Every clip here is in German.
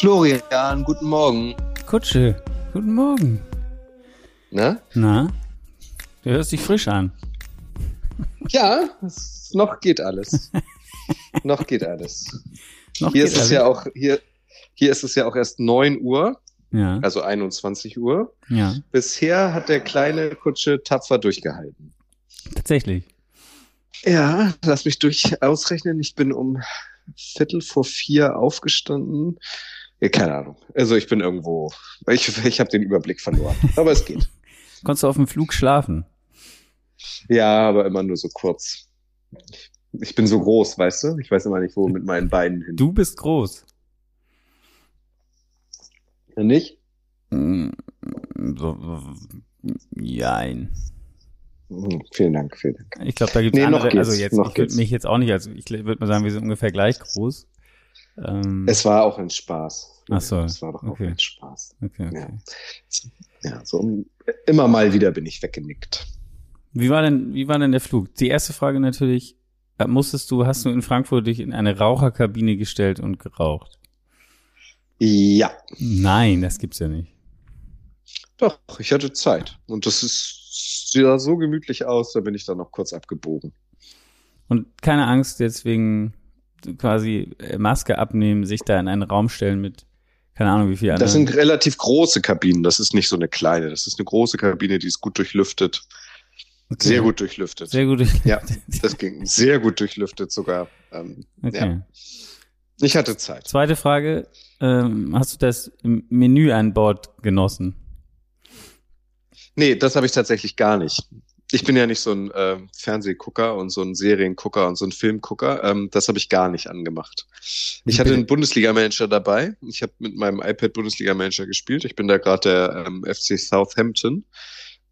Florian, guten Morgen. Kutsche, guten Morgen. Na? Na? Du hörst dich frisch an. Ja, es, noch geht alles. noch geht alles. Noch hier geht ist es alles. ja auch, hier, hier ist es ja auch erst 9 Uhr, Ja, also 21 Uhr. ja, Bisher hat der kleine Kutsche tapfer durchgehalten. tatsächlich. Ja, lass mich durch ausrechnen. Ich bin um Viertel vor vier aufgestanden. Ja, keine Ahnung. Also ich bin irgendwo, ich, ich habe den Überblick verloren. Aber es geht. Konntest du auf dem Flug schlafen? Ja, aber immer nur so kurz. Ich bin so groß, weißt du? Ich weiß immer nicht, wo mit meinen Beinen hin. Du bist groß. Nicht? Mm, So, jein. Hm, vielen Dank, vielen Dank. Ich glaube, da gibt es Nee, noch andere. Also jetzt, ich würde mich jetzt auch nicht, also ich würde mal sagen, wir sind ungefähr gleich groß. Ähm, Es war auch ein Spaß. Ach so, Es war doch auch okay. ein Spaß. okay, Ja. okay. Ja, so um- immer mal wieder bin ich weggenickt. Wie war denn, wie war denn der Flug? Die erste Frage natürlich, äh, musstest du, hast du in Frankfurt dich in eine Raucherkabine gestellt und geraucht? Ja, Nein, das gibt's ja nicht. doch, ich hatte Zeit. Und das ist, sah so gemütlich aus, da bin ich dann noch kurz abgebogen. Und keine Angst, jetzt wegen quasi äh, Maske abnehmen, sich da in einen Raum stellen mit, keine Ahnung, wie viel Das anderen. sind relativ große Kabinen, das ist nicht so eine kleine. Das ist eine große Kabine, die ist gut durchlüftet. Okay. Sehr gut durchlüftet. Sehr gut. Ja, das ging sehr gut durchlüftet sogar. Ähm, Okay. ja. Ich hatte Zeit. Zweite Frage, ähm, hast du das Menü an Bord genossen? Nee, das habe ich tatsächlich gar nicht. Ich bin ja nicht so ein äh, Fernsehgucker und so ein Seriengucker und so ein Filmgucker. Ähm, das habe ich gar nicht angemacht. Ich hatte einen Bundesliga-Manager dabei. Ich habe mit meinem iPad Bundesliga-Manager gespielt. Ich bin da gerade der ähm, FC Southampton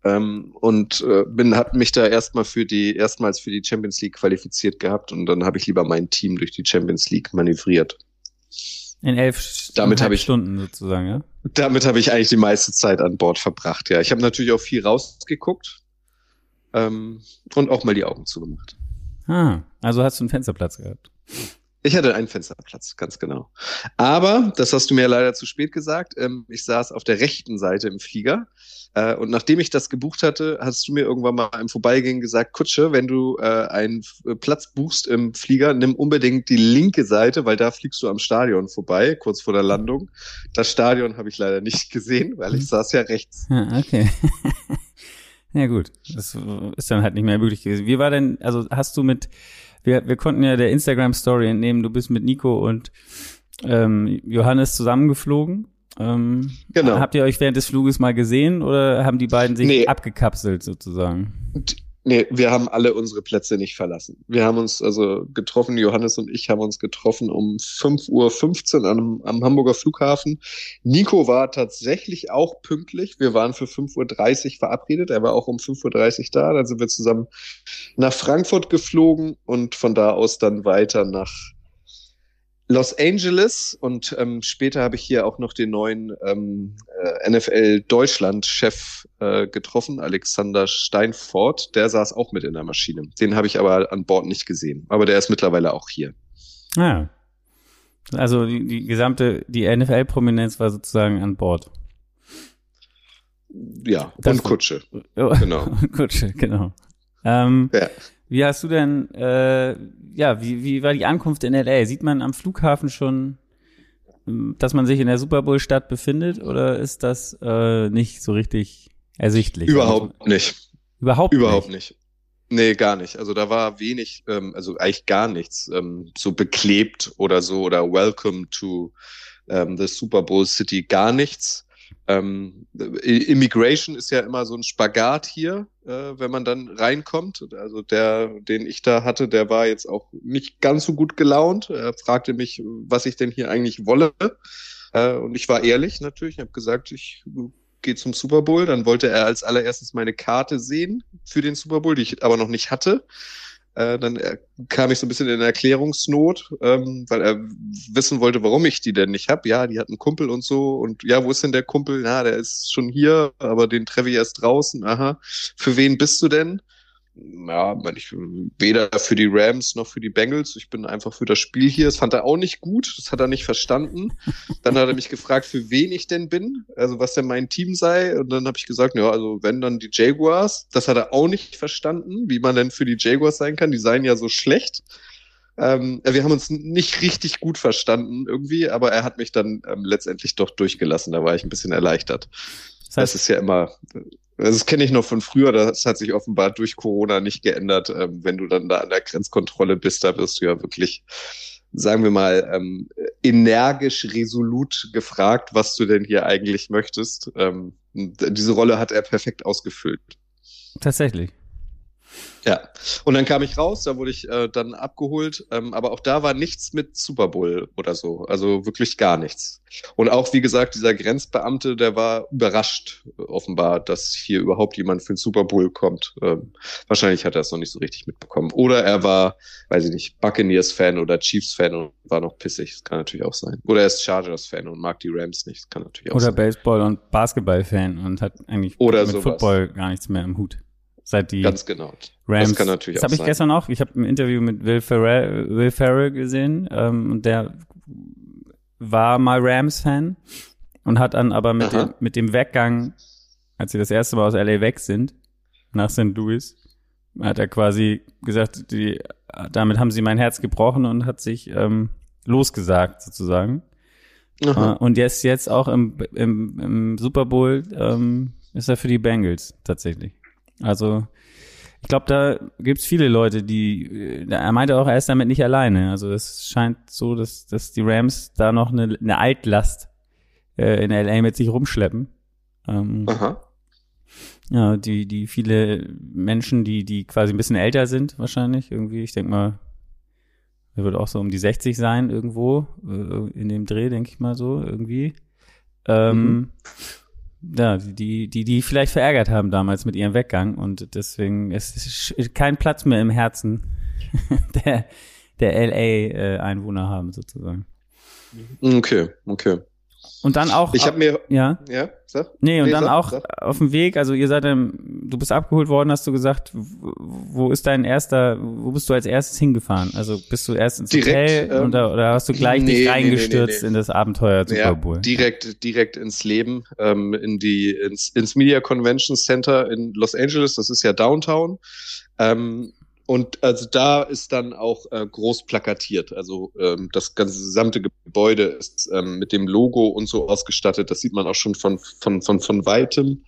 ähm, und äh, bin habe mich da erstmal für die erstmals für die Champions League qualifiziert gehabt und dann habe ich lieber mein Team durch die Champions League manövriert. In elf Damit ich- Stunden sozusagen, ja? Damit habe ich eigentlich die meiste Zeit an Bord verbracht. Ja, ich habe natürlich auch viel rausgeguckt ähm, und auch mal die Augen zugemacht. Ah, also hast du einen Fensterplatz gehabt. Ich hatte einen Fensterplatz, ganz genau. Aber, das hast du mir leider zu spät gesagt, ähm, ich saß auf der rechten Seite im Flieger. Äh, und nachdem ich das gebucht hatte, hast du mir irgendwann mal im Vorbeigehen gesagt, Kutsche, wenn du äh, einen F- Platz buchst im Flieger, nimm unbedingt die linke Seite, weil da fliegst du am Stadion vorbei, kurz vor der Landung. Das Stadion habe ich leider nicht gesehen, weil ich Mhm. saß ja rechts. Ja, okay. ja gut, das ist dann halt nicht mehr möglich gewesen. Wie war denn, also hast du mit, wir, wir konnten ja der Instagram-Story entnehmen, du bist mit Nico und ähm, Johannes zusammengeflogen. Ähm, Genau. Habt ihr euch während des Fluges mal gesehen oder haben die beiden sich Nee. abgekapselt sozusagen? Nee, wir haben alle unsere Plätze nicht verlassen. Wir haben uns also getroffen, Johannes und ich haben uns getroffen um 5.15 Uhr am, am Hamburger Flughafen. Nico war tatsächlich auch pünktlich. Wir waren für 5.30 Uhr verabredet. Er war auch um 5.30 Uhr da. Dann sind wir zusammen nach Frankfurt geflogen und von da aus dann weiter nach Los Angeles und ähm, später habe ich hier auch noch den neuen ähm, äh, NFL Deutschland Chef äh, getroffen, Alexander Steinfort. Der saß auch mit in der Maschine. Den habe ich aber an Bord nicht gesehen. Aber der ist mittlerweile auch hier. Ja. Also die, die gesamte, die NFL-Prominenz war sozusagen an Bord. Ja, Das- und Kutsche. Oh, Genau. Gut, genau. Ähm, Ja. Wie hast du denn, äh, ja, wie, wie war die Ankunft in LA? Sieht man am Flughafen schon, ähm, dass man sich in der Super Bowl-Stadt befindet oder ist das äh, nicht so richtig ersichtlich? Überhaupt nicht. Überhaupt, Überhaupt nicht. nicht. Nee, gar nicht. Also da war wenig, ähm, also eigentlich gar nichts ähm, so beklebt oder so oder Welcome to ähm, the Super Bowl City, gar nichts. Ähm, I- Immigration ist ja immer so ein Spagat hier, äh, wenn man dann reinkommt. Also der, den ich da hatte, der war jetzt auch nicht ganz so gut gelaunt. Er fragte mich, was ich denn hier eigentlich wolle. Äh, und ich war ehrlich natürlich. Ich habe gesagt, ich gehe zum Super Bowl. Dann wollte er als allererstes meine Karte sehen für den Super Bowl, die ich aber noch nicht hatte. Äh, dann äh, kam ich so ein bisschen in Erklärungsnot, ähm, weil er wissen wollte, warum ich die denn nicht hab. Ja, die hat einen Kumpel und so. Und ja, wo ist denn der Kumpel? Ja, der ist schon hier, aber den treffe ich erst draußen. Aha. Für wen bist du denn? Ja, ich, weder für die Rams noch für die Bengals. Ich bin einfach für das Spiel hier. Das fand er auch nicht gut. Das hat er nicht verstanden. Dann hat er mich gefragt, für wen ich denn bin, also was denn mein Team sei. Und dann habe ich gesagt, ja, also wenn dann die Jaguars. Das hat er auch nicht verstanden, wie man denn für die Jaguars sein kann. Die seien ja so schlecht. Ähm, wir haben uns nicht richtig gut verstanden irgendwie, aber er hat mich dann ähm, letztendlich doch durchgelassen. Da war ich ein bisschen erleichtert. Das, heißt, das ist ja immer, das kenne ich noch von früher, das hat sich offenbar durch Corona nicht geändert. Ähm, wenn du dann da an der Grenzkontrolle bist, da wirst du ja wirklich, sagen wir mal, ähm, energisch, resolut gefragt, was du denn hier eigentlich möchtest. Ähm, diese Rolle hat er perfekt ausgefüllt. Tatsächlich. Ja, und dann kam ich raus, da wurde ich äh, dann abgeholt, ähm, aber auch da war nichts mit Super Bowl oder so, also wirklich gar nichts. Und auch, wie gesagt, dieser Grenzbeamte, der war überrascht, offenbar, dass hier überhaupt jemand für den Super Bowl kommt. Ähm, wahrscheinlich hat er es noch nicht so richtig mitbekommen. Oder er war, weiß ich nicht, Buccaneers-Fan oder Chiefs-Fan und war noch pissig, das kann natürlich auch sein. Oder er ist Chargers-Fan und mag die Rams nicht, das kann natürlich auch oder sein. Oder Baseball- und Basketball-Fan und hat eigentlich oder mit sowas. Football gar nichts mehr im Hut seit die Ganz genau. Rams. Das kann natürlich das habe ich sein. gestern auch. Ich habe ein Interview mit Will Ferrell, Will Ferrell gesehen ähm, und der war mal Rams-Fan und hat dann aber mit Aha. dem, mit dem Weggang, als sie das erste Mal aus LA weg sind, nach St. Louis, hat er quasi gesagt, die, damit haben sie mein Herz gebrochen und hat sich ähm, losgesagt sozusagen. Aha. Äh, und jetzt jetzt auch im, im, im Super Bowl ähm, ist er für die Bengals tatsächlich. Also ich glaube, da gibt's viele Leute, die äh, er meinte auch, er ist damit nicht alleine. Also es scheint so, dass, dass die Rams da noch eine, eine Altlast äh, in LA mit sich rumschleppen. Ähm, Aha. ja, die, die viele Menschen, die, die quasi ein bisschen älter sind, wahrscheinlich, irgendwie, ich denke mal, er wird auch so um die 60 sein, irgendwo, äh, in dem Dreh, denke ich mal so, irgendwie. Ähm, Mhm. Ja, die, die, die vielleicht verärgert haben damals mit ihrem Weggang und deswegen ist kein Platz mehr im Herzen der, der LA-Einwohner haben, sozusagen. Okay, okay. Und dann auch. Ich habe mir, ja. ja, sag. Nee, und Nee, dann sag, auch sag. auf dem Weg, also ihr seid dann, du bist abgeholt worden, hast du gesagt, wo ist dein erster, wo bist du als erstes hingefahren? Also bist du erst ins Direkt, Hotel ähm, oder, oder hast du gleich nee, dich reingestürzt nee, in das Abenteuer Super Ja, Bowl? direkt, direkt ins Leben, ähm, in die, ins, ins Media Convention Center in Los Angeles, das ist ja Downtown. Ähm, und also da ist dann auch äh, groß plakatiert. Also ähm, das ganze gesamte Gebäude ist ähm, mit dem Logo und so ausgestattet. Das sieht man auch schon von, von, von, von weitem.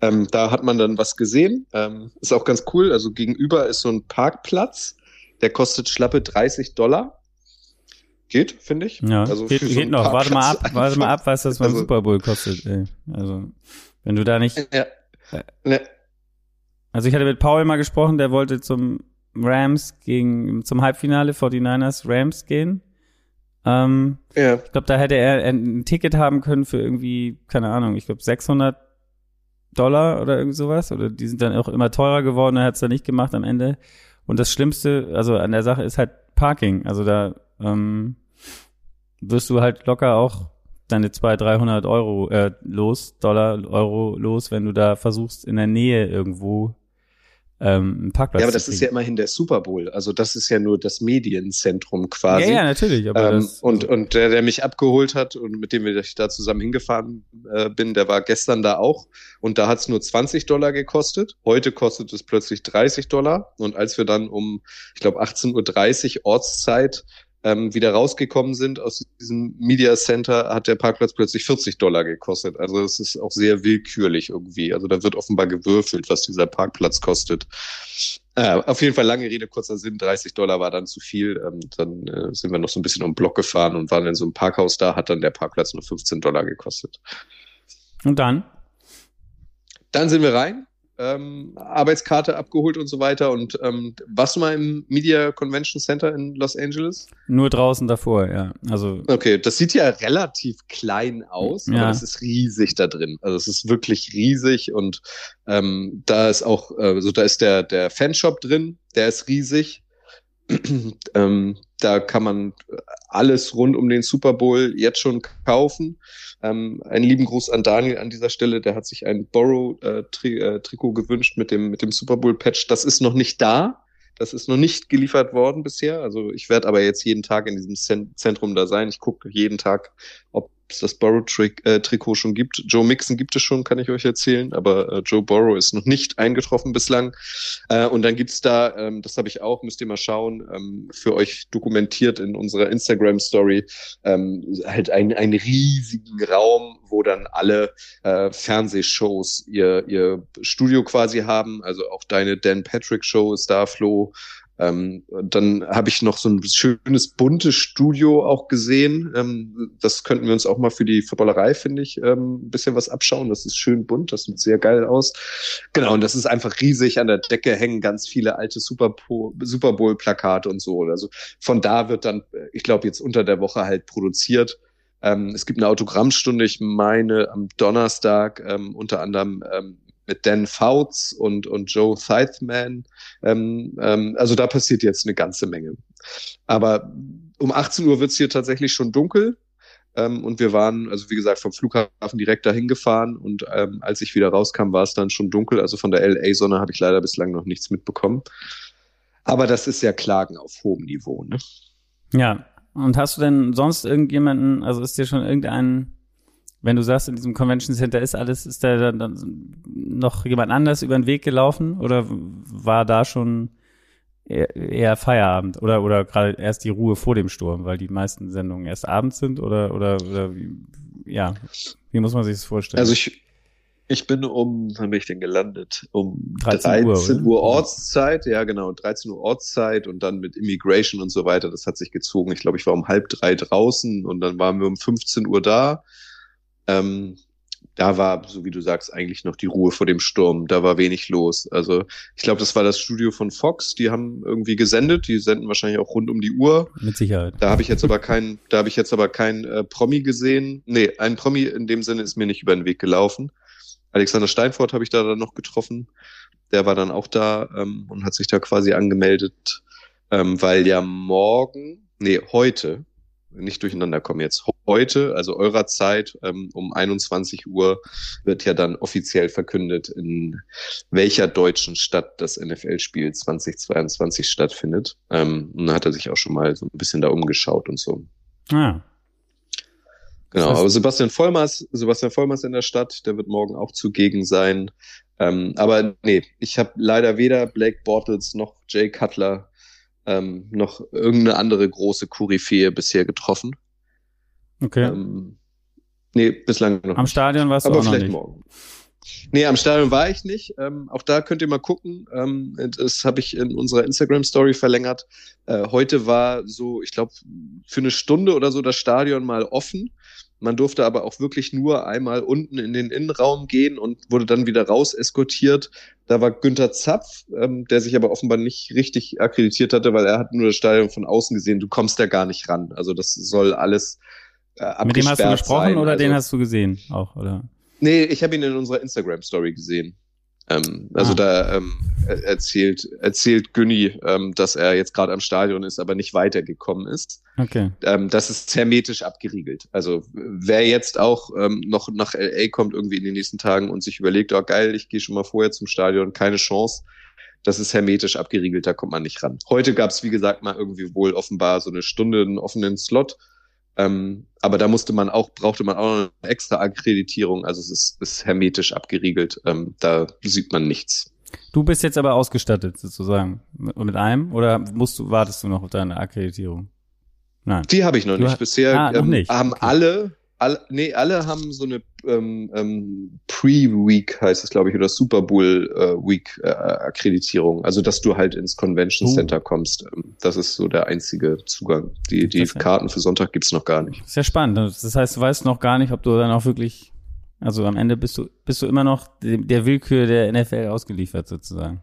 Ähm, da hat man dann was gesehen. Ähm, ist auch ganz cool. Also gegenüber ist so ein Parkplatz, der kostet schlappe 30 Dollar. Geht, finde ich. Ja, also geht, so geht einen noch. Warte mal ab, Parkplatz warte mal einfach. ab, was das beim Also- Super Bowl kostet. Ey. Also, wenn du da nicht, Ja. Ne, also ich hatte mit Paul mal gesprochen, der wollte zum Rams gegen, zum Halbfinale 49ers Rams gehen. Ähm, ja. Ich glaube, da hätte er ein Ticket haben können für irgendwie, keine Ahnung, ich glaube 600 Dollar oder irgend sowas. Oder die sind dann auch immer teurer geworden, er hat es dann nicht gemacht am Ende. Und das Schlimmste, also an der Sache ist halt Parking. Also da ähm, wirst du halt locker auch deine 200, 300 Euro äh, los, Dollar, Euro los, wenn du da versuchst, in der Nähe irgendwo ähm, einen Parkplatz ja, aber das ist ja immerhin der Super Bowl. Also das ist ja nur das Medienzentrum quasi. Ja, ja, natürlich. Ähm, das, und, und der, der mich abgeholt hat und mit dem ich da zusammen hingefahren äh, bin, der war gestern da auch. Und da hat es nur 20 Dollar gekostet. Heute kostet es plötzlich 30 Dollar. Und als wir dann um, ich glaube, 18.30 Uhr Ortszeit ähm, wieder rausgekommen sind aus diesem Media Center, hat der Parkplatz plötzlich 40 Dollar gekostet. Also es ist auch sehr willkürlich irgendwie. Also da wird offenbar gewürfelt, was dieser Parkplatz kostet. Äh, auf jeden Fall lange Rede, kurzer Sinn, 30 Dollar war dann zu viel. Ähm, dann äh, sind wir noch so ein bisschen um den Block gefahren und waren in so einem Parkhaus da, hat dann der Parkplatz nur 15 Dollar gekostet. und dann? Dann sind wir rein, ähm, Arbeitskarte abgeholt und so weiter. Und ähm, warst du mal im Media Convention Center in Los Angeles? Nur draußen davor, ja. Also Okay, das sieht ja relativ klein aus, Ja. aber es ist riesig da drin. Also es ist wirklich riesig und ähm, da ist auch, äh, so da ist der der Fanshop drin, der ist riesig. ähm, da kann man alles rund um den Super Bowl jetzt schon kaufen. Ähm, einen lieben Gruß an Daniel an dieser Stelle. Der hat sich ein Borrow-Trikot äh, gewünscht mit dem, mit dem Super Bowl-Patch. Das ist noch nicht da. Das ist noch nicht geliefert worden bisher. Also ich werde aber jetzt jeden Tag in diesem Zentrum da sein. Ich gucke jeden Tag, ob es das Borrow-Trikot äh, schon gibt. Joe Mixon gibt es schon, kann ich euch erzählen, aber äh, Joe Borrow ist noch nicht eingetroffen bislang. Äh, und dann gibt's da, ähm, das habe ich auch, müsst ihr mal schauen, ähm, für euch dokumentiert in unserer Instagram-Story, ähm, halt einen, riesigen Raum, wo dann alle Fernsehshows ihr, ihr Studio quasi haben. Also auch deine Dan Patrick Show ist da, Flo. Ähm, dann habe ich noch so ein schönes buntes Studio auch gesehen. Ähm, das könnten wir uns auch mal für die Footballerei, finde ich, ähm, ein bisschen was abschauen. Das ist schön bunt, das sieht sehr geil aus. Genau, und das ist einfach riesig. An der Decke hängen ganz viele alte Super, Bowl-Plakate und so. Also von da wird dann, ich glaube, jetzt unter der Woche halt produziert. Ähm, es gibt eine Autogrammstunde, ich meine, am Donnerstag ähm, unter anderem ähm, mit Dan Fouts und, und Joe Theithman. Ähm, ähm, also da passiert jetzt eine ganze Menge. Aber um 18 Uhr wird's hier tatsächlich schon dunkel. Ähm, und wir waren, also wie gesagt, vom Flughafen direkt dahin gefahren. Und ähm, als ich wieder rauskam, war es dann schon dunkel. Also von der LA-Sonne habe ich leider bislang noch nichts mitbekommen. Aber das ist ja Klagen auf hohem Niveau. Ne? Ja, und hast du denn sonst irgendjemanden, also ist dir schon irgendein wenn du sagst, in diesem Convention Center ist alles, ist da dann noch jemand anders über den Weg gelaufen? Oder war da schon eher, Feierabend? Oder oder gerade erst die Ruhe vor dem Sturm, weil die meisten Sendungen erst abends sind? Oder oder, oder wie, ja, wie muss man sich das vorstellen? Also ich ich bin um, wann bin ich denn gelandet? Um 13, 13 Uhr, Uhr, Ortszeit, ja genau, 13 Uhr Ortszeit und dann mit Immigration und so weiter, das hat sich gezogen. Ich glaube, ich war um halb drei draußen und dann waren wir um 15 Uhr da ähm, da war, so wie du sagst, eigentlich noch die Ruhe vor dem Sturm. Da war wenig los. Also ich glaube, das war das Studio von Fox. Die haben irgendwie gesendet. Die senden wahrscheinlich auch rund um die Uhr. Mit Sicherheit. Da habe ich jetzt aber kein, da habe ich jetzt aber kein äh, Promi gesehen. Nee, ein Promi in dem Sinne ist mir nicht über den Weg gelaufen. Alexander Steinfort habe ich da dann noch getroffen. Der war dann auch da ähm, und hat sich da quasi angemeldet, ähm, weil ja morgen, nee, heute nicht durcheinander kommen jetzt. Heute, also eurer Zeit, ähm, um 21 Uhr wird ja dann offiziell verkündet, in welcher deutschen Stadt das NFL-Spiel 2022 stattfindet. Ähm, und da hat er sich auch schon mal so ein bisschen da umgeschaut und so. Ah. Genau, aber Sebastian Vollmers, Sebastian Vollmers in der Stadt, der wird morgen auch zugegen sein. Ähm, aber nee, ich habe leider weder Blake Bortles noch Jay Cutler ähm, noch irgendeine andere große Koryphäe bisher getroffen. Okay. Ähm, nee, bislang noch. Am nicht. Stadion warst du Aber auch vielleicht noch nicht. morgen. Nee, am Stadion war ich nicht. Ähm, auch da könnt ihr mal gucken. Ähm, das habe ich in unserer Instagram-Story verlängert. Äh, heute war so, ich glaube, für eine Stunde oder so das Stadion mal offen. Man durfte aber auch wirklich nur einmal unten in den Innenraum gehen und wurde dann wieder raus eskortiert. Da war Günther Zapf, ähm, der sich aber offenbar nicht richtig akkreditiert hatte, weil er hat nur das Stadion von außen gesehen. Du kommst da gar nicht ran. Also das soll alles äh, Mit dem hast du gesprochen sein. oder also, den hast du gesehen auch, oder? Nee, ich habe ihn in unserer Instagram-Story gesehen. Ähm, also ah. da ähm, erzählt, erzählt Günni, ähm, dass er jetzt gerade am Stadion ist, aber nicht weitergekommen ist. Okay. Ähm, das ist hermetisch abgeriegelt. Also wer jetzt auch ähm, noch nach LA kommt irgendwie in den nächsten Tagen und sich überlegt, oh geil, ich gehe schon mal vorher zum Stadion, keine Chance. Das ist hermetisch abgeriegelt, da kommt man nicht ran. Heute gab es, wie gesagt, mal irgendwie wohl offenbar so eine Stunde einen offenen Slot ähm, aber da musste man auch, brauchte man auch noch eine extra Akkreditierung. Also es ist, ist hermetisch abgeriegelt. Ähm, da sieht man nichts. Du bist jetzt aber ausgestattet sozusagen mit einem oder musst du, wartest du noch auf deine Akkreditierung? Nein. Die habe ich noch du nicht. Bisher ah, noch ähm, nicht. haben okay. alle alle, nee, alle haben so eine ähm, ähm, Pre-Week, heißt es, glaube ich, oder Super Bowl äh, äh. Also, dass du halt ins Convention uh. Center kommst. Ähm, das ist so der einzige Zugang. Die, die Karten für Sonntag gibt's noch gar nicht. Sehr spannend. Das heißt, du weißt noch gar nicht, ob du dann auch wirklich, also am Ende bist du, bist du immer noch der Willkür der NFL ausgeliefert sozusagen.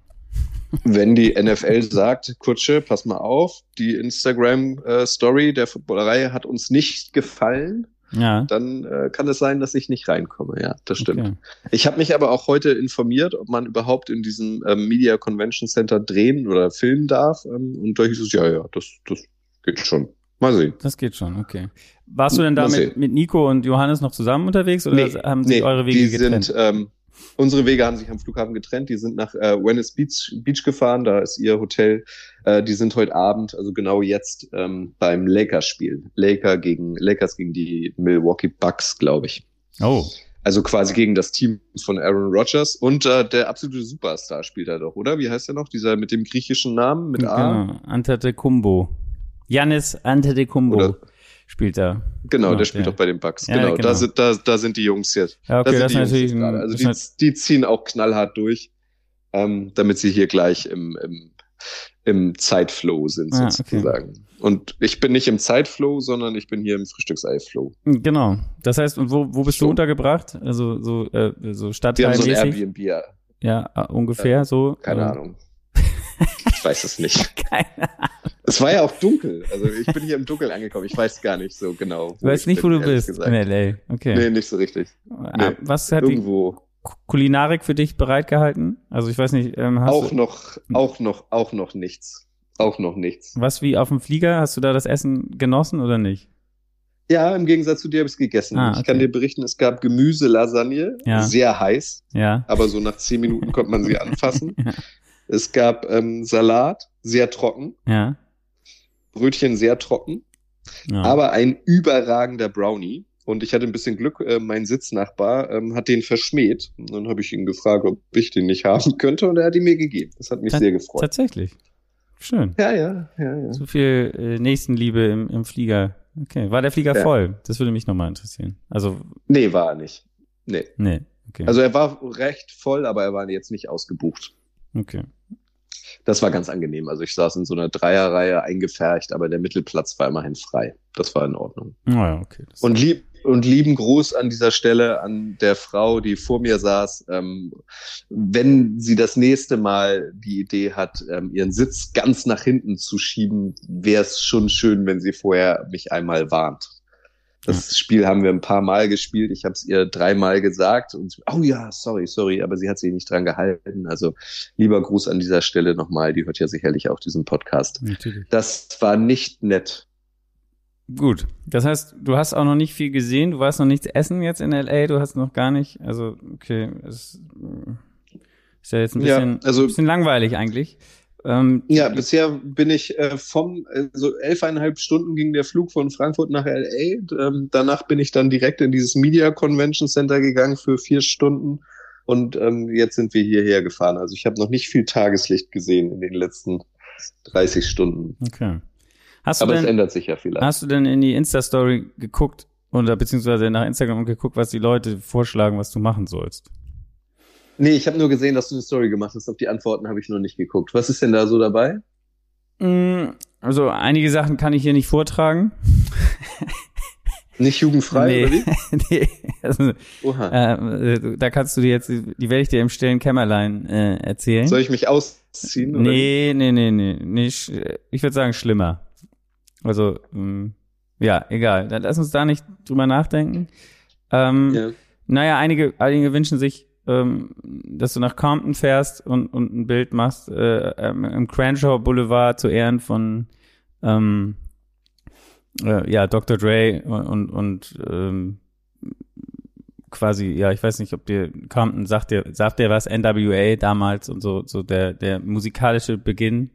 Wenn die NFL sagt, Kutsche, pass mal auf, die Instagram-Story äh, der Footballerei hat uns nicht gefallen, Ja. dann äh, kann es sein, dass ich nicht reinkomme. Ja, das stimmt. Okay. Ich habe mich aber auch heute informiert, ob man überhaupt in diesem ähm, Media Convention Center drehen oder filmen darf. Ähm, und da hieß es, ja, ja, das, das geht schon. Mal sehen. Das geht schon, okay. Warst du denn da mit, mit Nico und Johannes noch zusammen unterwegs oder haben sie eure Wege die getrennt? sind, ähm, unsere Wege haben sich am Flughafen getrennt. Die sind nach äh, Venice Beach, Beach gefahren, da ist ihr Hotel. Äh, die sind heute Abend, also genau jetzt, ähm, beim Lakers-Spiel. Laker gegen, Lakers gegen die Milwaukee Bucks, glaube ich. oh, Also quasi gegen das Team von Aaron Rodgers. Und äh, der absolute Superstar spielt er doch, oder? Wie heißt er noch? Dieser mit dem griechischen Namen, mit A? genau. Antetokounmpo. Yannis Antetokounmpo Oder- spielt da. Genau, Genau, der spielt der. doch bei den Bucks. Ja, genau, genau. Da, sind, da, da sind die Jungs jetzt. Ja, okay, da das sind ist die natürlich. Also das die, die ziehen auch knallhart durch, ähm, damit sie hier gleich im, im, im Zeitflow sind, Ah, okay. sozusagen. Und ich bin nicht im Zeitflow, sondern ich bin hier im Frühstücksei-Flow. Genau. Das heißt, und wo, wo bist du So. untergebracht? Also so, äh, so Wir haben so ein stadtteilmäßig? Airbnb, ja, ja, äh, ungefähr so. keine äh, Ahnung. Ich weiß es nicht. Keine Es war ja auch dunkel. Also ich bin hier im Dunkeln angekommen. Ich weiß gar nicht so genau. Du weißt ich nicht, wo bin, du ehrlich bist gesagt. in L.A. Okay. Nee, nicht so richtig. Ah, Was hat die Irgendwo. Kulinarik für dich bereitgehalten? Also ich weiß nicht, ähm, Auch du, noch, auch noch, auch noch nichts. Auch noch nichts. was wie auf dem Flieger? Hast du da das Essen genossen oder nicht? Ja, im Gegensatz zu dir habe ich es gegessen. Ah, Ich kann okay. dir berichten, es gab Gemüselasagne, Ja. sehr heiß, Ja. aber so nach zehn Minuten konnte man sie anfassen. Ja. Es gab ähm, Salat, sehr trocken, Ja. Brötchen sehr trocken, ja. aber ein überragender Brownie. Und ich hatte ein bisschen Glück, äh, mein Sitznachbar ähm, hat den verschmäht. Und dann habe ich ihn gefragt, ob ich den nicht haben könnte und er hat ihn mir gegeben. Das hat mich Ta- sehr gefreut. Tatsächlich. Schön. Ja, ja, ja, ja. So viel äh, Nächstenliebe im, im Flieger. Okay. War der Flieger Ja. voll? Das würde mich nochmal interessieren. Also, Nee, war er nicht. Nee. nee. Okay. Also er war recht voll, aber er war jetzt nicht ausgebucht. okay. Das war ganz angenehm. Also ich saß in so einer Dreierreihe eingefärcht, aber der Mittelplatz war immerhin frei. Das war in Ordnung. Naja, okay. Das Und lieb und lieben Gruß an dieser Stelle an der Frau, die vor mir saß. Ähm, wenn sie das nächste Mal die Idee hat, ähm, ihren Sitz ganz nach hinten zu schieben, wäre es schon schön, wenn sie vorher mich einmal warnt. Das Spiel haben wir ein paar Mal gespielt. Ich habe es ihr dreimal gesagt und oh ja, sorry, sorry, aber sie hat sich nicht dran gehalten. Also lieber Gruß an dieser Stelle nochmal. Die hört ja sicherlich auch diesen Podcast. Natürlich. Das war nicht nett. Gut. Das heißt, du hast auch noch nicht viel gesehen, du warst noch nichts essen jetzt in LA, du hast noch gar nicht, also, okay, es äh, ist ja jetzt ein Ja, bisschen, also- ein bisschen langweilig eigentlich. Ähm, Ja, bisher bin ich äh, vom, also elfeinhalb Stunden ging der Flug von Frankfurt nach LA. Ähm, danach bin ich dann direkt in dieses Media Convention Center gegangen für vier Stunden. Und ähm, jetzt sind wir hierher gefahren. Also ich habe noch nicht viel Tageslicht gesehen in den letzten 30 Stunden. okay. Hast du Aber es denn, ändert sich ja vielleicht. hast du denn in die Insta-Story geguckt oder beziehungsweise nach Instagram geguckt, was die Leute vorschlagen, was du machen sollst? Nee, ich habe nur gesehen, dass du eine Story gemacht hast. Auf die Antworten habe ich noch nicht geguckt. Was ist denn da so dabei? Mm, Also einige Sachen kann ich hier nicht vortragen. Nicht jugendfrei, oder wie? nee, also, Oha. äh, da kannst du dir jetzt, die werde ich dir im stillen Kämmerlein äh, erzählen. Soll ich mich ausziehen? oder Nee, nee, nee, nee, nicht. Ich würde sagen schlimmer. Also, ähm, ja, egal. Dann lass uns da nicht drüber nachdenken. Ähm? Ja. Naja, einige, einige wünschen sich, ähm, dass du nach Compton fährst und, und ein Bild machst äh, ähm, im Crenshaw Boulevard zu Ehren von ähm, äh, ja, Dr. Dre und, und, ähm, quasi, ja, ich weiß nicht, ob dir Compton sagt dir, sagt dir was, NWA damals und so, so der, der musikalische Beginn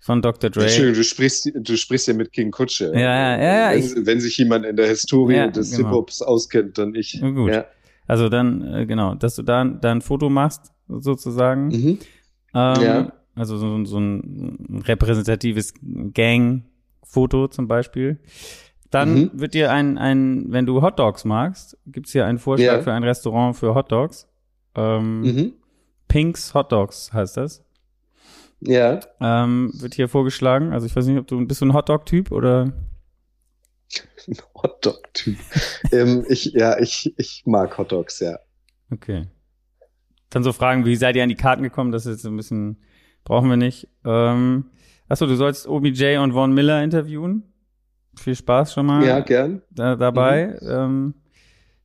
von Dr. Dre. Entschuldigung, du sprichst, du sprichst ja mit King Kutsche. Ja, ja, ja, Wenn, ich- wenn sich jemand in der Historie Ja, des genau. Hip-Hops auskennt, dann ich. Gut. Ja. Also dann, äh, genau, dass du da, da ein Foto machst, sozusagen. Mhm. Ähm, Ja. Also so, so ein repräsentatives Gang-Foto zum Beispiel. Dann Mhm. wird dir ein, ein, wenn du Hotdogs magst, gibt's hier einen Vorschlag Ja. für ein Restaurant für Hotdogs. Ähm, Mhm. Pink's Hotdogs heißt das. Ja. Ähm, wird hier vorgeschlagen. Also ich weiß nicht, ob du bist du ein Hotdog-Typ oder Ein Hotdog-Typ. ähm, ich, ja, ich, ich mag Hotdogs, ja. Okay. Dann so Fragen, wie seid ihr an die Karten gekommen? Das ist jetzt so ein bisschen, brauchen wir nicht. Ähm, achso, du sollst OBJ und Von Miller interviewen. Viel Spaß schon mal. Ja, gern. Da, dabei. Mhm. Ähm,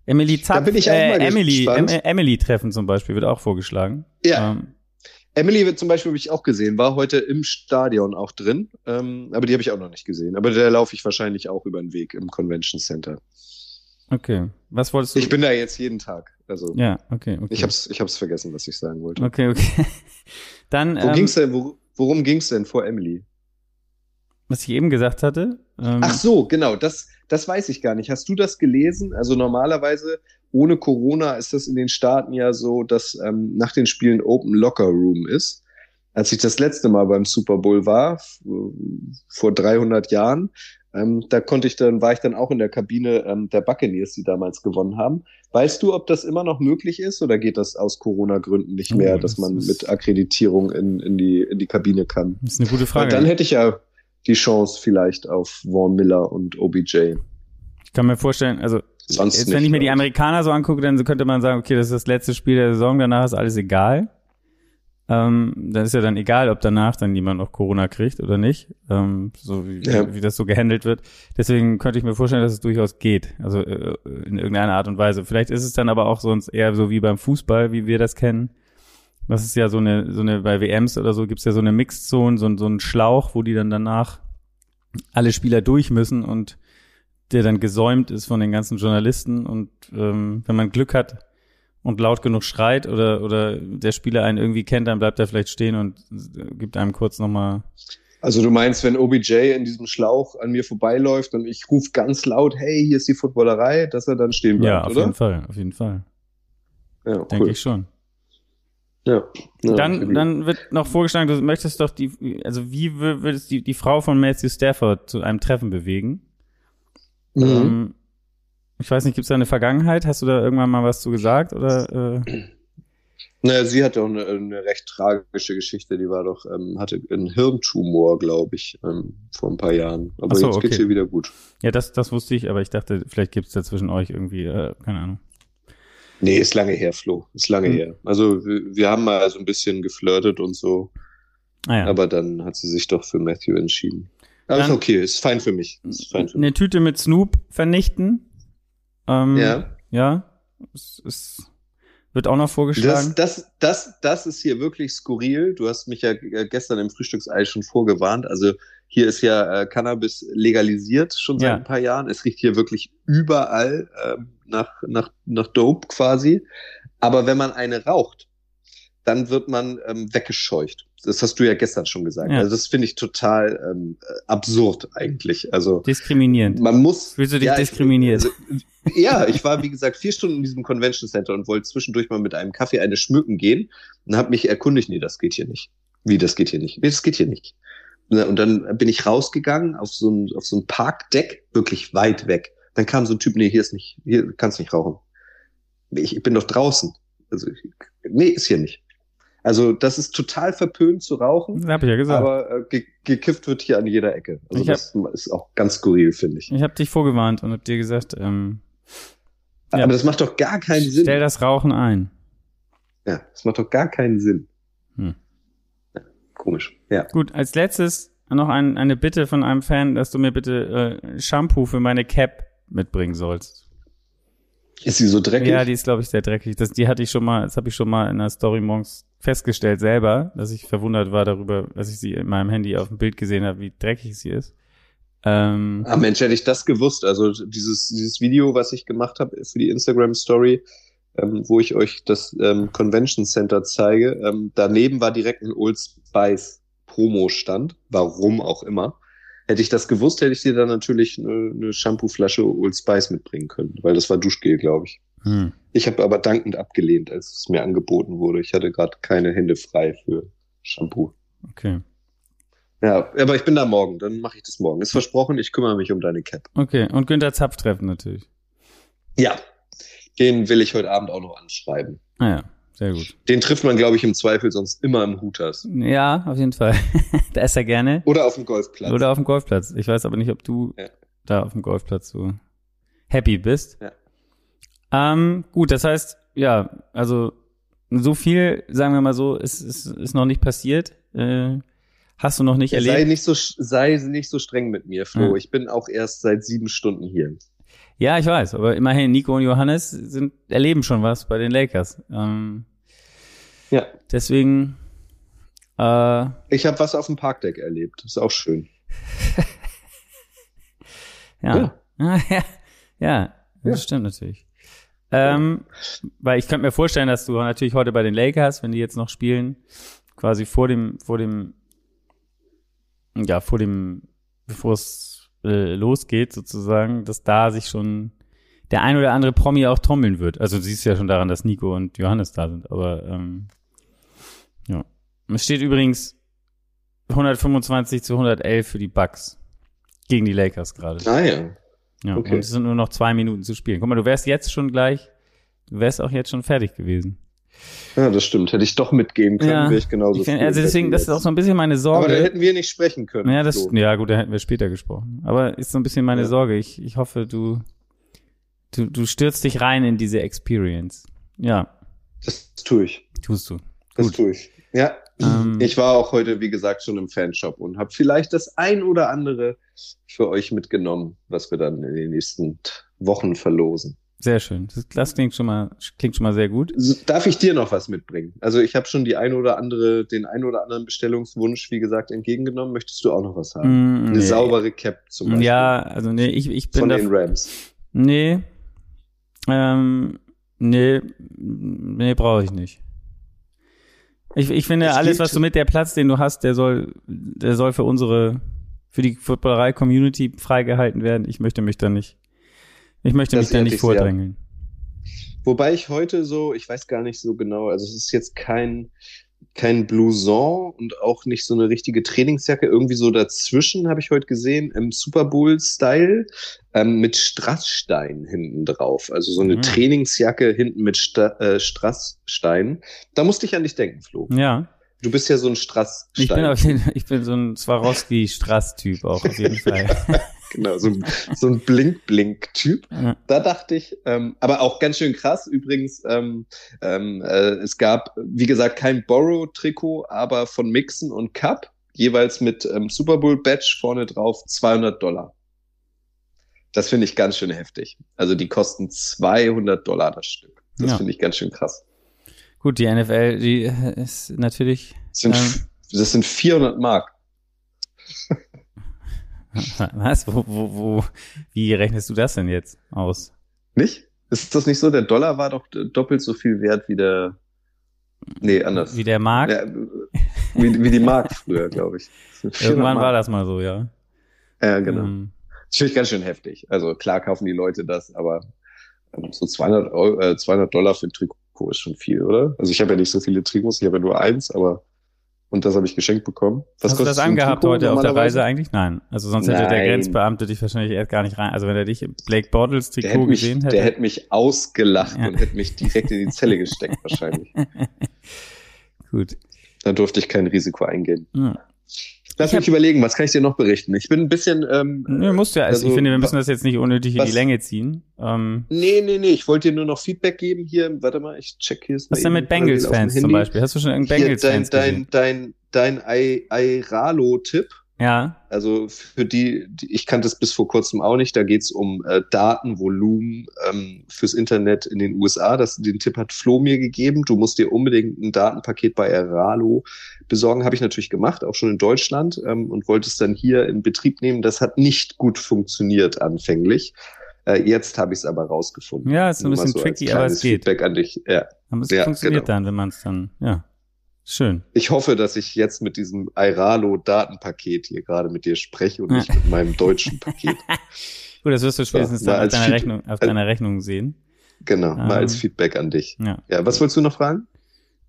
Emily Zapf, da bin ich auch äh, mal Emily, em, Emily treffen zum Beispiel wird auch vorgeschlagen. Ja. Ähm, Emily wird zum Beispiel habe ich auch gesehen, war heute im Stadion auch drin, ähm, aber die habe ich auch noch nicht gesehen. Aber der laufe ich wahrscheinlich auch über den Weg im Convention Center. Okay. Was wolltest du? Ich bin da jetzt jeden Tag. Also. Ja, okay, okay. Ich hab's, ich hab's vergessen, was ich sagen wollte. Okay, okay. Dann. Wo ähm, ging's denn, wo, worum ging's denn vor Emily? Was ich eben gesagt hatte. Ähm, Ach so, genau. Das, das weiß ich gar nicht. Hast du das gelesen? Also normalerweise ohne Corona ist das in den Staaten ja so, dass ähm, nach den Spielen Open Locker Room ist. Als ich das letzte Mal beim Super Bowl war, vor 300 Jahren, ähm, da konnte ich dann, war ich dann auch in der Kabine ähm, der Buccaneers, die damals gewonnen haben. Weißt du, ob das immer noch möglich ist oder geht das aus Corona-Gründen nicht mehr, oh, das dass man mit Akkreditierung in, in, die, in die Kabine kann? Das ist eine gute Frage. Und dann hätte ich ja die Chance vielleicht auf Vaughn Miller und OBJ. Ich kann mir vorstellen, also Sonst jetzt, wenn ich mir die Amerikaner so angucke, dann könnte man sagen, okay, das ist das letzte Spiel der Saison, danach ist alles egal. Ähm, dann ist ja dann egal, ob danach dann jemand noch Corona kriegt oder nicht, ähm, so wie, ja. wie das so gehandelt wird. Deswegen könnte ich mir vorstellen, dass es durchaus geht, also äh, in irgendeiner Art und Weise. Vielleicht ist es dann aber auch sonst eher so wie beim Fußball, wie wir das kennen. Das ist ja so eine, so eine, bei WMs oder so gibt's ja so eine Mixed-Zone, so, so ein Schlauch, wo die dann danach alle Spieler durch müssen und der dann gesäumt ist von den ganzen Journalisten und ähm, wenn man Glück hat, und laut genug schreit oder, oder der Spieler einen irgendwie kennt, dann bleibt er vielleicht stehen und gibt einem kurz nochmal. Also du meinst, wenn OBJ in diesem Schlauch an mir vorbeiläuft und ich rufe ganz laut, hey, hier ist die Footballerei, dass er dann stehen bleibt, Ja, auf oder? jeden Fall, auf jeden Fall. Ja, cool. Denke ich schon. Ja. ja dann, dann wird noch vorgeschlagen, du möchtest doch die, also wie würdest die, die Frau von Matthew Stafford zu einem Treffen bewegen? Mhm. Ähm, ich weiß nicht, gibt es da eine Vergangenheit? Hast du da irgendwann mal was zu gesagt? Oder, äh? Naja, sie hatte auch eine, eine recht tragische Geschichte. Die war doch, ähm, hatte einen Hirntumor, glaube ich, ähm, vor ein paar Jahren. Aber so, jetzt okay. geht's ihr wieder gut. Ja, das, das wusste ich, aber ich dachte, vielleicht gibt es da zwischen euch irgendwie, äh, keine Ahnung. Nee, ist lange her, Flo. Ist lange hm. her. Also wir, wir, haben mal so ein bisschen geflirtet und so. Ah, ja. Aber dann hat sie sich doch für Matthew entschieden. Aber dann ist okay, ist fein für mich. Fein für eine mich. Tüte mit Snoop vernichten ähm, ja. Ja. Es, es wird auch noch vorgeschlagen. Das, das, das, das ist hier wirklich skurril. Du hast mich ja gestern im Frühstücksei schon vorgewarnt. Also hier ist ja äh, Cannabis legalisiert schon seit ja. ein paar Jahren. Es riecht hier wirklich überall äh, nach, nach, nach Dope quasi. Aber wenn man eine raucht, dann wird man ähm, weggescheucht. Das hast du ja gestern schon gesagt. Ja. Also das finde ich total ähm, absurd eigentlich. Also diskriminierend. Man muss. Willst du dich ja, diskriminiert? Also, ja, ich war wie gesagt vier Stunden in diesem Convention Center und wollte zwischendurch mal mit einem Kaffee eine schmücken gehen und habe mich erkundigt. Nee, das geht hier nicht. Wie, das geht hier nicht? Nee, das geht hier nicht. Und dann bin ich rausgegangen auf so ein auf so ein Parkdeck, wirklich weit weg. Dann kam so ein Typ, nee, hier ist nicht, hier kannst nicht rauchen. Ich, ich bin doch draußen. Also nee, ist hier nicht. Also das ist total verpönt zu rauchen. Hab ich ja gesagt. Aber äh, ge gekifft wird hier an jeder Ecke. Also ich das hab, ist auch ganz skurril, finde ich. Ich habe dich vorgewarnt und hab dir gesagt, ähm, ja, aber das macht doch gar keinen Sinn. Stell das Rauchen ein. Ja, das macht doch gar keinen Sinn. Hm. Ja, komisch. Ja. Gut, als letztes noch ein, eine Bitte von einem Fan, dass du mir bitte äh, Shampoo für meine Cap mitbringen sollst. Ist sie so dreckig? Ja, die ist, glaube ich, sehr dreckig. Das, die hatte ich schon mal, das habe ich schon mal in der Story morgens festgestellt selber, dass ich verwundert war darüber, dass ich sie in meinem Handy auf dem Bild gesehen habe, wie dreckig sie ist. Ähm, ah Mensch, hätte ich das gewusst. Also dieses, dieses Video, was ich gemacht habe für die Instagram Story, ähm, wo ich euch das ähm, Convention Center zeige, ähm, daneben war direkt ein Old Spice Promo-Stand, warum auch immer. Hätte ich das gewusst, hätte ich dir dann natürlich eine, eine Shampooflasche Old Spice mitbringen können, weil das war Duschgel, glaube ich. Hm. Ich habe aber dankend abgelehnt, als es mir angeboten wurde. Ich hatte gerade keine Hände frei für Shampoo. Okay. Ja, aber ich bin da morgen, dann mache ich das morgen. Ist versprochen, ich kümmere mich um deine Cap. Okay, und Günther Zapf treffen natürlich. Ja, den will ich heute Abend auch noch anschreiben. Ah ja, sehr gut. Den trifft man, glaube ich, im Zweifel sonst immer im Hooters. Ja, auf jeden Fall. da ist er gerne. Oder auf dem Golfplatz. Oder auf dem Golfplatz. Ich weiß aber nicht, ob du ja. da auf dem Golfplatz so happy bist. Ja. Ähm, gut, das heißt, ja, also so viel, sagen wir mal so, ist, ist, ist noch nicht passiert. Äh, Hast du noch nicht erlebt? Sei nicht so, sei nicht so streng mit mir, Flo. Ja. Ich bin auch erst seit sieben Stunden hier. Ja, ich weiß, aber immerhin, Nico und Johannes sind, erleben schon was bei den Lakers. Ähm, ja. Deswegen. Äh, ich habe was auf dem Parkdeck erlebt. Ist auch schön. ja. Ja. ja. ja. das ja. stimmt natürlich. Ähm, weil ich könnte mir vorstellen, dass du natürlich heute bei den Lakers, wenn die jetzt noch spielen, quasi vor dem, vor dem, ja, vor dem, bevor es äh, losgeht sozusagen, dass da sich schon der ein oder andere Promi auch trommeln wird. Also du siehst ja schon daran, dass Nico und Johannes da sind, aber ähm, ja. Es steht übrigens 125 zu 111 für die Bucks gegen die Lakers gerade. Ah ja. Ja, okay. und es sind nur noch zwei Minuten zu spielen. Guck mal, du wärst jetzt schon gleich, du wärst auch jetzt schon fertig gewesen. Ja, das stimmt. Hätte ich doch mitgehen können, ja, wäre ich genauso. Ich find, also deswegen, das ist auch so ein bisschen meine Sorge. Aber da hätten wir nicht sprechen können. Ja, das, so. ja gut, da hätten wir später gesprochen. Aber ist so ein bisschen meine ja. Sorge. Ich, ich hoffe, du, du, du stürzt dich rein in diese Experience. Ja. Das tue ich. Tust du. Das tue ich. Ja. Ähm, ich war auch heute, wie gesagt, schon im Fanshop und habe vielleicht das ein oder andere für euch mitgenommen, was wir dann in den nächsten Wochen verlosen. Sehr schön. Das, klingt schon mal klingt schon mal sehr gut. Darf ich dir noch was mitbringen? Also ich habe schon die ein oder andere, den ein oder anderen Bestellungswunsch, wie gesagt, entgegengenommen. Möchtest du auch noch was haben? Mm, Eine saubere Cap zum Beispiel. Ja, also nee, ich, ich bin von den Rams. Nee, ähm, nee, nee, brauche ich nicht. Ich, ich finde, es alles, was du mit der Platz, den du hast, der soll, der soll für unsere, für die Footballerei-Community freigehalten werden. Ich möchte mich da nicht ich möchte mich da nicht vordrängeln. Sehr. Wobei ich heute so, ich weiß gar nicht so genau, also es ist jetzt kein, kein Blouson und auch nicht so eine richtige Trainingsjacke, irgendwie so dazwischen habe ich heute gesehen, im Super Bowl-Style ähm, mit Strassstein hinten drauf. Also so eine mhm. Trainingsjacke hinten mit Sta äh, Strassstein. Da musste ich an dich denken, Flo. Ja. Du bist ja so ein Strassstein. Ich bin, auf jeden, ich bin so ein Swarovski-Strass-Typ auch auf jeden Fall. Genau, so ein, so ein Blink-Blink-Typ. Ja. Da dachte ich, ähm, aber auch ganz schön krass übrigens, ähm, ähm, äh, es gab, wie gesagt, kein Borrow-Trikot, aber von Mixen und Cup, jeweils mit ähm, Super Bowl-Badge vorne drauf, 200 Dollar. Das finde ich ganz schön heftig. Also die kosten 200 Dollar das Stück. Das ja. finde ich ganz schön krass. Gut, die NFL, die ist natürlich. Das sind, ähm, das sind 400 Mark. Was? Wo, wo, wo, wie rechnest du das denn jetzt aus? Nicht? Ist das nicht so? Der Dollar war doch doppelt so viel wert wie der. Nee, anders. Wie der Mark? Ja, wie, wie die Mark früher, glaube ich. Irgendwann war das mal so, ja. Ja, genau. Ähm, das finde ich ganz schön heftig. Also klar kaufen die Leute das, aber ähm, so 200, Euro, äh, 200 Dollar für ein Trikot ist schon viel, oder? Also ich habe ja nicht so viele Trikots, ich habe ja nur eins, aber und das habe ich geschenkt bekommen. Was Hast du das angehabt heute auf der Reise eigentlich? Nein. Also sonst Nein. hätte der Grenzbeamte dich wahrscheinlich erst gar nicht rein. Also wenn er dich im Blake Bortles Trikot mich, gesehen hätte. Der hätte mich ausgelacht ja. und hätte mich direkt in die Zelle gesteckt wahrscheinlich. Gut. Da durfte ich kein Risiko eingehen. Ja. Lass ich mich überlegen, was kann ich dir noch berichten? Ich bin ein bisschen. Ähm, nee, musst ja. Also, also, ich finde, wir müssen das jetzt nicht unnötig was, in die Länge ziehen. Ähm, nee, nee, nee. Ich wollte dir nur noch Feedback geben hier. Warte mal, ich check hier. Was denn mit Bengals-Fans zum Beispiel? Hast du schon irgendeinen Bengals-Fans dein, dein, dein, dein Airalo-Tipp ja. Also für die, die, ich kannte es bis vor kurzem auch nicht, da geht es um äh, Datenvolumen ähm, fürs Internet in den USA. Das, den Tipp hat Flo mir gegeben. Du musst dir unbedingt ein Datenpaket bei Eralo besorgen. Habe ich natürlich gemacht, auch schon in Deutschland ähm, und wollte es dann hier in Betrieb nehmen. Das hat nicht gut funktioniert anfänglich. Äh, jetzt habe ich es aber rausgefunden. Ja, ist ein bisschen so tricky, aber es geht. Feedback an dich. Ja. Aber es ja, funktioniert genau. dann, wenn man es dann, ja. Schön. Ich hoffe, dass ich jetzt mit diesem Airalo-Datenpaket hier gerade mit dir spreche und nicht mit meinem deutschen Paket. Gut, das wirst du spätestens ja, dann auf deiner, Rechnung, auf deiner Rechnung sehen. Genau, ähm, mal als Feedback an dich. Ja, ja was wolltest du noch fragen?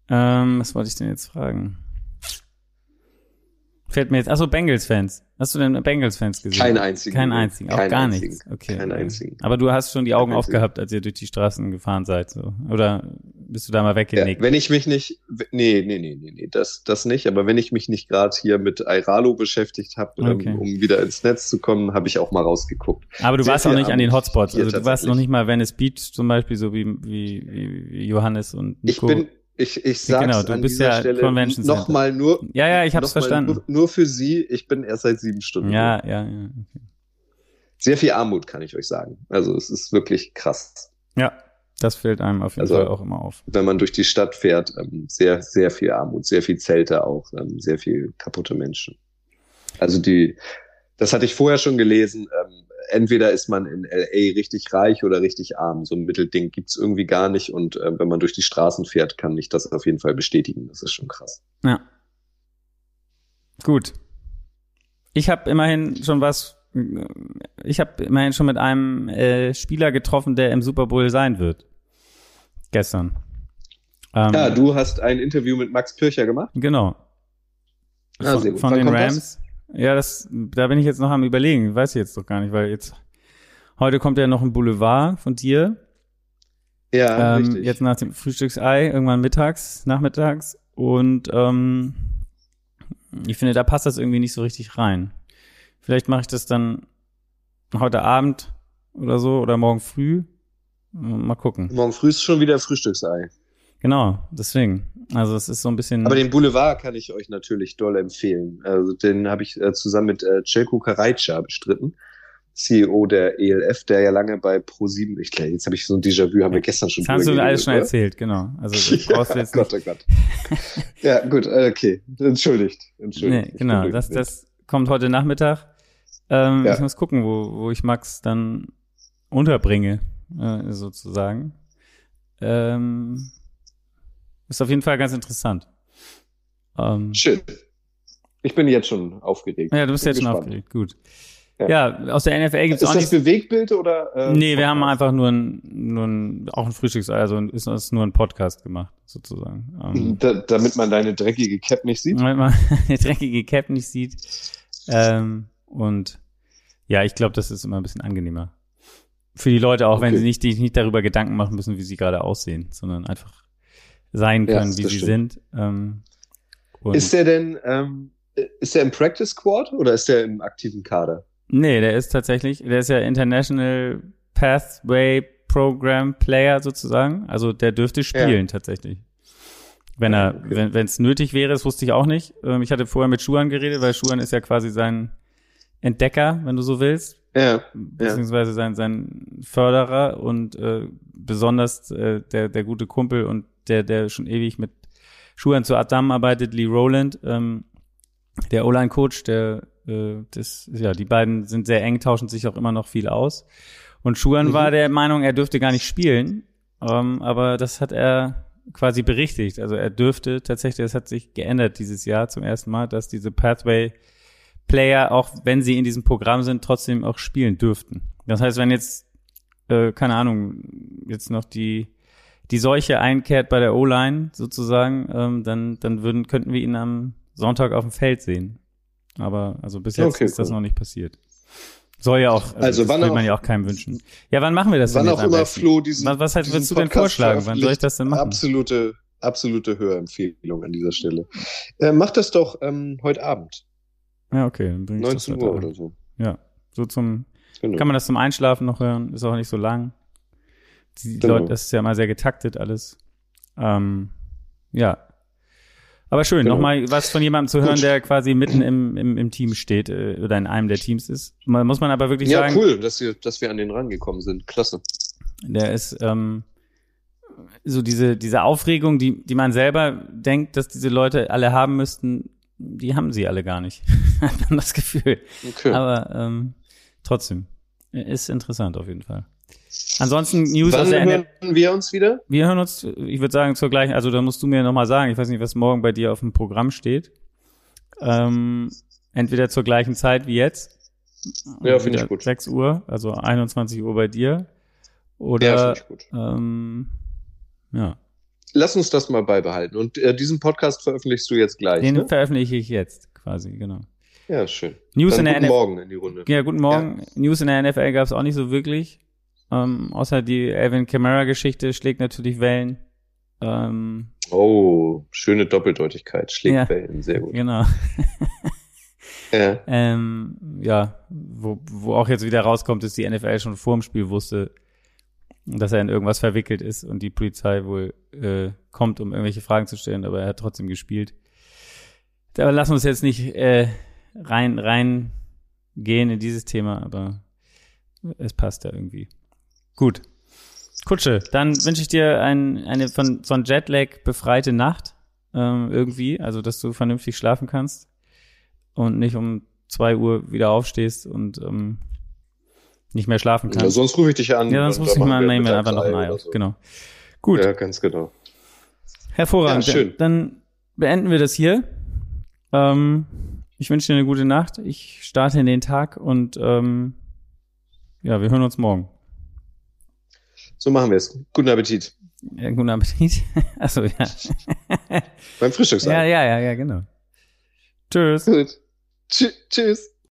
Ähm, was wollte ich denn jetzt fragen? Fällt mir jetzt, achso, Bengals-Fans. Hast du denn Bengals-Fans gesehen? Keinen einzigen. Keinen einzigen, auch Kein gar einzigen. nichts. Okay. Keinen einzigen. Aber du hast schon die Augen aufgehabt, als ihr durch die Straßen gefahren seid, so. Oder bist du da mal weggenickt? Ja, wenn ich mich nicht, nee, nee, nee, nee, nee, das, das nicht. Aber wenn ich mich nicht gerade hier mit Airalo beschäftigt habe, okay. um, um, wieder ins Netz zu kommen, habe ich auch mal rausgeguckt. Aber du Sehr warst auch nicht an den Hotspots. Also du warst noch nicht mal Venice Beach zum Beispiel, so wie, wie, wie Johannes und Nico. Ich bin, Ich, ich sag's genau, du an bist dieser ja Stelle Convention Center. nochmal nur. Ja, ja, ich hab's noch mal verstanden. Nur, nur für Sie, ich bin erst seit sieben Stunden. Ja, hier. ja, ja. Sehr viel Armut, kann ich euch sagen. Also es ist wirklich krass. Ja, das fällt einem auf jeden Also- Fall auch immer auf. Wenn man durch die Stadt fährt, ähm, sehr, sehr viel Armut, sehr viel Zelte auch, ähm, sehr viel kaputte Menschen. Also die, das hatte ich vorher schon gelesen, ähm, entweder ist man in LA richtig reich oder richtig arm. So ein Mittelding gibt's irgendwie gar nicht. Und äh, wenn man durch die Straßen fährt, kann ich das auf jeden Fall bestätigen. Das ist schon krass. Ja. Gut. Ich habe immerhin schon was. Ich habe immerhin schon mit einem äh, Spieler getroffen, der im Super Bowl sein wird. Gestern. Ähm, Ja, du hast ein Interview mit Max Pircher gemacht. Genau. Ah, von von den Rams. Ja, das, da bin ich jetzt noch am überlegen. Weiß ich jetzt doch gar nicht, weil jetzt heute kommt ja noch ein Boulevard von dir. Ja, ähm, richtig. Jetzt nach dem Frühstücksei, irgendwann mittags, nachmittags. Und ähm, ich finde, da passt das irgendwie nicht so richtig rein. Vielleicht mache ich das dann heute Abend oder so oder morgen früh. Mal gucken. Morgen früh ist schon wieder Frühstücksei. Genau, deswegen. Also es ist so ein bisschen. Aber den Boulevard kann ich euch natürlich doll empfehlen. Also den habe ich äh, zusammen mit äh, Celko Karajca bestritten. CEO der ELF, der ja lange bei Pro7, ich glaube, jetzt habe ich so ein Déjà-vu, haben wir gestern schon das hast du drüber alles schon geredet, erzählt, genau. Also oder? brauchst ja, jetzt Gott, nicht. oh Gott. ja, gut, äh, okay. Entschuldigt. Entschuldigt. Nee, Ich genau, das, das kommt heute Nachmittag. Ähm, Ja. Ich muss gucken, wo, wo ich Max dann unterbringe, äh, sozusagen. Ähm, ist auf jeden Fall ganz interessant. Ähm, Schön. Ich bin jetzt schon aufgeregt. ja, du bist Bin jetzt schon gespannt. aufgeregt, gut. Ja. Ja, aus der NFL gibt's Ist auch das nicht. Bewegtbild oder? Äh, Nee, wir haben einfach nur ein, nur ein, auch ein Frühstücks, also ist, ist nur ein Podcast gemacht, sozusagen. Ähm, Da, damit man deine dreckige Cap nicht sieht. Damit man die dreckige Cap nicht sieht. Ähm, und ja, ich glaube, das ist immer ein bisschen angenehmer. Für die Leute auch, wenn Okay. sie nicht, die nicht darüber Gedanken machen müssen, wie sie gerade aussehen, sondern einfach sein Ja, können, das wie sie stimmt. sind. Ähm, Ist der denn, ähm, ist der im Practice Squad oder ist der im aktiven Kader? nee, der ist tatsächlich, der ist ja International Pathway Program Player sozusagen. Also der dürfte spielen tatsächlich. Wenn Ja, er, okay. wenn wenn es nötig wäre, das wusste ich auch nicht. Ähm, ich hatte vorher mit Schuhan geredet, weil Schuhan ist ja quasi sein Entdecker, wenn du so willst, Ja. beziehungsweise sein sein Förderer und äh, besonders äh, der der gute Kumpel und der der schon ewig mit Schuhan zusammenarbeitet, Lee Rowland, ähm, der O-Line-Coach, der äh, das ja die beiden sind sehr eng, tauschen sich auch immer noch viel aus. Und Schuhan Mhm. war der Meinung, er dürfte gar nicht spielen, ähm, aber das hat er quasi berichtigt. Also er dürfte tatsächlich, das hat sich geändert dieses Jahr zum ersten Mal, dass diese Pathway Player, auch wenn sie in diesem Programm sind, trotzdem auch spielen dürften. Das heißt, wenn jetzt, äh, keine Ahnung, jetzt noch die, die Seuche einkehrt bei der O-Line sozusagen, ähm, dann, dann würden, könnten wir ihn am Sonntag auf dem Feld sehen. Aber also bis jetzt Okay, ist das cool. noch nicht passiert. Soll ja auch, also, Also das wann will auch- man ja auch keinem wünschen. Ja, wann machen wir das Wann denn auch jetzt am immer? Flo diesen. Was, was halt, diesen würdest du denn Podcast vorschlagen? Wann soll ich das denn machen? Absolute, absolute Hörempfehlung an dieser Stelle. Äh, mach das doch ähm, heute Abend. Ja, okay. Dann bring ich das 19 heute Uhr Abend. oder so. Ja, so zum, Genau. kann man das zum Einschlafen noch hören, ist auch nicht so lang. Die Genau. Leute, das ist ja immer sehr getaktet alles. Ähm, ja. Aber schön, Genau. nochmal was von jemandem zu hören, Gut. der quasi mitten im, im, im Team steht äh, oder in einem der Teams ist. Man, muss man aber wirklich ja, sagen, cool, dass wir, dass wir an den rangekommen sind. Klasse. der ist ähm, so diese, diese Aufregung, die, die man selber denkt, dass diese Leute alle haben müssten, die haben sie alle gar nicht. Hat man das Gefühl. Okay. Aber ähm, trotzdem, ist interessant auf jeden Fall. Ansonsten News aus Wann der NFL. hören wir uns wieder? Wir hören uns, ich würde sagen, zur gleichen, also da musst du mir nochmal sagen, ich weiß nicht, was morgen bei dir auf dem Programm steht. Ähm, entweder zur gleichen Zeit wie jetzt. Ja, finde ich gut. 6 Uhr, also 21 Uhr bei dir. Ja, Oder, finde ich gut. ähm, ja, Lass uns das mal beibehalten. Und äh, diesen Podcast veröffentlichst du jetzt gleich. den Ne? veröffentliche ich jetzt quasi, genau. Ja, schön. News Dann in der guten NFL. Morgen in die Runde. Ja, guten Morgen. News in der NFL gab es auch nicht so wirklich. Ähm, außer die Alvin Kamara-Geschichte schlägt natürlich Wellen. Ähm, Oh, schöne Doppeldeutigkeit. Schlägt Ja. Wellen. Sehr gut. genau. Ja. Ähm, ja, wo, wo auch jetzt wieder rauskommt, dass die NFL schon vor dem Spiel wusste, dass er in irgendwas verwickelt ist und die Polizei wohl äh, kommt, um irgendwelche Fragen zu stellen, aber er hat trotzdem gespielt. Da lassen wir uns jetzt nicht äh, rein rein gehen in dieses Thema, aber es passt ja irgendwie. Gut. Kutsche, dann wünsche ich dir ein, eine von, von Jetlag befreite Nacht ähm, irgendwie, also dass du vernünftig schlafen kannst und nicht um zwei Uhr wieder aufstehst und ähm, nicht mehr schlafen kannst. Ja, sonst rufe ich dich an. Ja, sonst rufe ich mal an, nehmen wir einfach noch ein Ei so. Genau. Gut. Ja, ganz genau. Hervorragend. Ja, schön. Dann beenden wir das hier. Ähm, ich wünsche dir eine gute Nacht. Ich starte in den Tag und ähm, ja, wir hören uns morgen. So machen wir es. Guten Appetit. Ja, guten Appetit. Achso, ja. Beim Frühstücksabend. Ja, ja, ja, ja, genau. Tschüss. Gut. Tschüss.